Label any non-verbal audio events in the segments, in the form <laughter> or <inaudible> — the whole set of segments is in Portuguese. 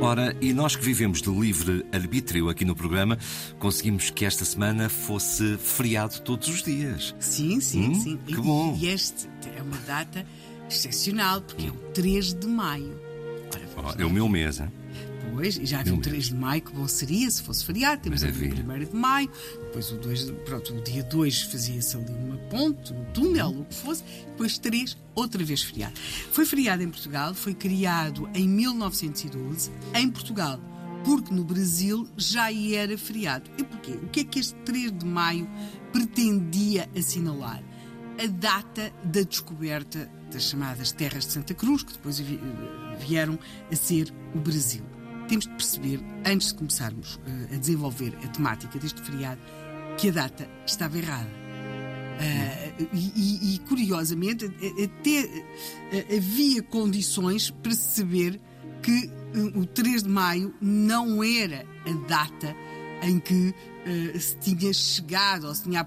Ora, e nós que vivemos de livre arbítrio aqui no programa, conseguimos que esta semana fosse feriado todos os dias. Sim, sim, Hum, sim. que E- bom. E este é uma data excepcional, porque é o 3 de maio. Ora, vamos é o meu mês, hein? Pois, e já viu o 3 de maio, que bom seria se fosse feriado. Temos ali o Maravilha. 1 de maio, depois o, 2, de- pronto, o dia 2 fazia-se ali uma ponte, um túnel, o que fosse, depois 3, outra vez feriado. Foi feriado em Portugal, foi criado em 1912, em Portugal, porque no Brasil já era feriado. E porquê? O que é que este 3 de maio pretendia assinalar? A data da descoberta das chamadas terras de Santa Cruz, que depois vi- vieram a ser o Brasil. Temos de perceber, antes de começarmos eh, a desenvolver a temática deste feriado, que a data estava errada. Ah, e, e- curiosamente, até eh, havia condições para saber que o 3 de maio não era a data em que eh, se tinha chegado, ou se tinha,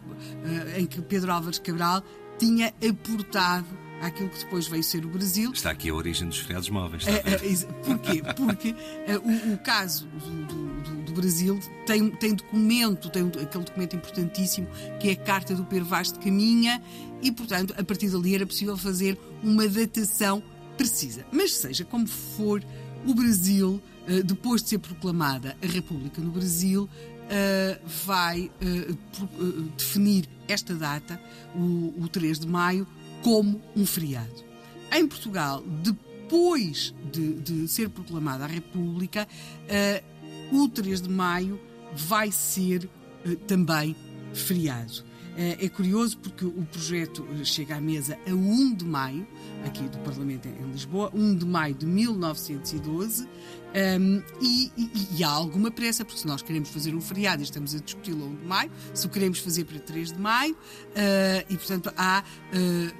eh, em que Pedro Álvares Cabral tinha aportado àquilo que depois veio ser o Brasil. Está aqui a origem dos feriados móveis. Está a É, ver? é, Porquê? Porque é, o, o caso do, do- do- Brasil tem, tem documento, tem aquele documento importantíssimo que é a Carta do Pedro Vaz de Caminha e, portanto, a partir dali era possível fazer uma datação precisa. Mas seja como for, o Brasil, eh, depois de ser proclamada a República no Brasil, eh, vai eh, definir esta data, o, o 3 de maio, como um feriado. Em Portugal, depois de, de ser proclamada a República, o 3 de maio vai ser também feriado. Eh, é curioso porque o projeto eh, chega à mesa a 1 de maio, aqui do Parlamento em Lisboa, 1 de maio de 1912, ehm, e, e- e há alguma pressa, porque se nós queremos fazer um feriado e estamos a discuti-lo a 1 de maio, se o queremos fazer para 3 de maio, eh, e portanto há. eh,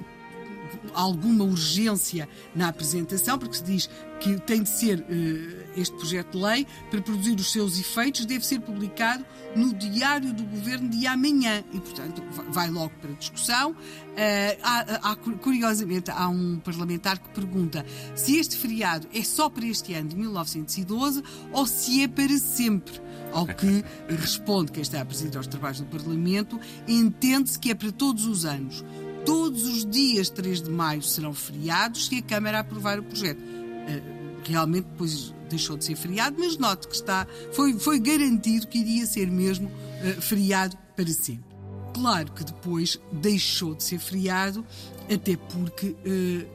alguma urgência na apresentação, porque se diz que tem de ser eh, este projeto de lei para produzir os seus efeitos, deve ser publicado no Diário do Governo de amanhã e, portanto, va- vai logo para discussão. Eh, há- há- curiosamente, há um parlamentar que pergunta se este feriado é só para este ano de 1912 ou se é para sempre. Ao que responde quem está a presidir aos trabalhos do Parlamento, entende-se que é para todos os anos. Todos os dias 3 de maio serão feriados se a Câmara aprovar o projeto. Eh, Realmente depois deixou de ser feriado, mas note que está, foi, foi garantido que iria ser mesmo eh, feriado para sempre. Claro que depois deixou de ser feriado, até porque eh,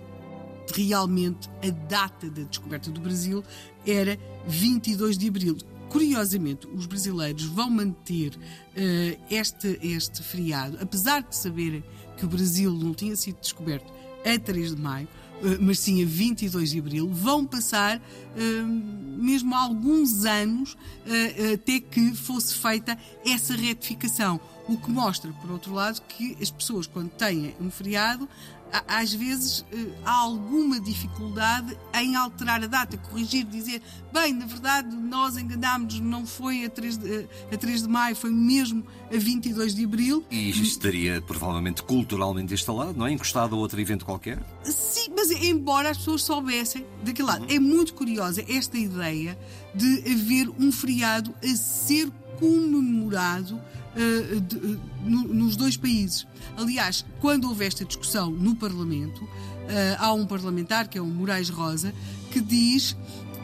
realmente a data da descoberta do Brasil era 22 de abril. Curiosamente, os brasileiros vão manter eh, este, este feriado, apesar de saberem que o Brasil não tinha sido descoberto a 3 de maio, eh, mas sim a 22 de abril, vão passar eh, mesmo alguns anos eh, até que fosse feita essa retificação. O que mostra, por outro lado, que as pessoas, quando têm um feriado, às vezes há alguma dificuldade em alterar a data, corrigir, dizer, bem, na verdade nós enganámos, não foi a 3 de, a 3 de maio, foi mesmo a 22 de abril. E estaria provavelmente culturalmente instalado, não é? Encostado a outro evento qualquer. Sim, mas embora as pessoas soubessem daquele lado. É muito curiosa esta ideia de haver um feriado a ser comemorado eh, de- eh, no- nos dois países. Aliás, quando houve esta discussão no Parlamento, eh, há um parlamentar, que é o Moraes Rosa, que diz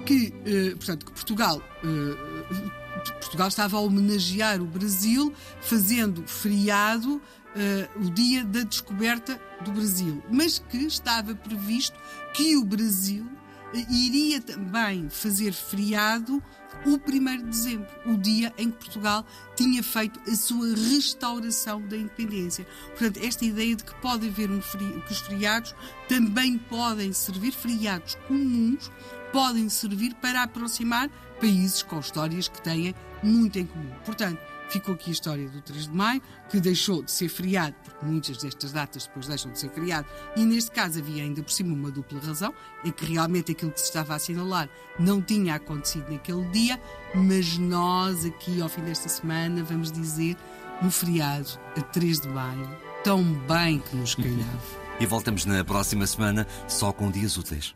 que, eh, portanto, que Portugal. eh, Portugal estava a homenagear o Brasil fazendo feriado eh, o dia da descoberta do Brasil, mas que estava previsto que o Brasil iria também fazer feriado o 1 de dezembro, o dia em que Portugal tinha feito a sua restauração da independência. Portanto, esta ideia de que pode haver um feri- que os feriados também podem servir, feriados comuns, podem servir para aproximar países com histórias que têm muito em comum. Portanto, ficou aqui a história do 3 de maio, que deixou de ser feriado, porque muitas destas datas depois deixam de ser feriado, e neste caso havia ainda por cima uma dupla razão, é que realmente aquilo que se estava a assinalar não tinha acontecido naquele dia, mas nós aqui ao fim desta semana vamos dizer no feriado a 3 de maio, tão bem que nos calhava. <laughs> E voltamos na próxima semana só com dias úteis.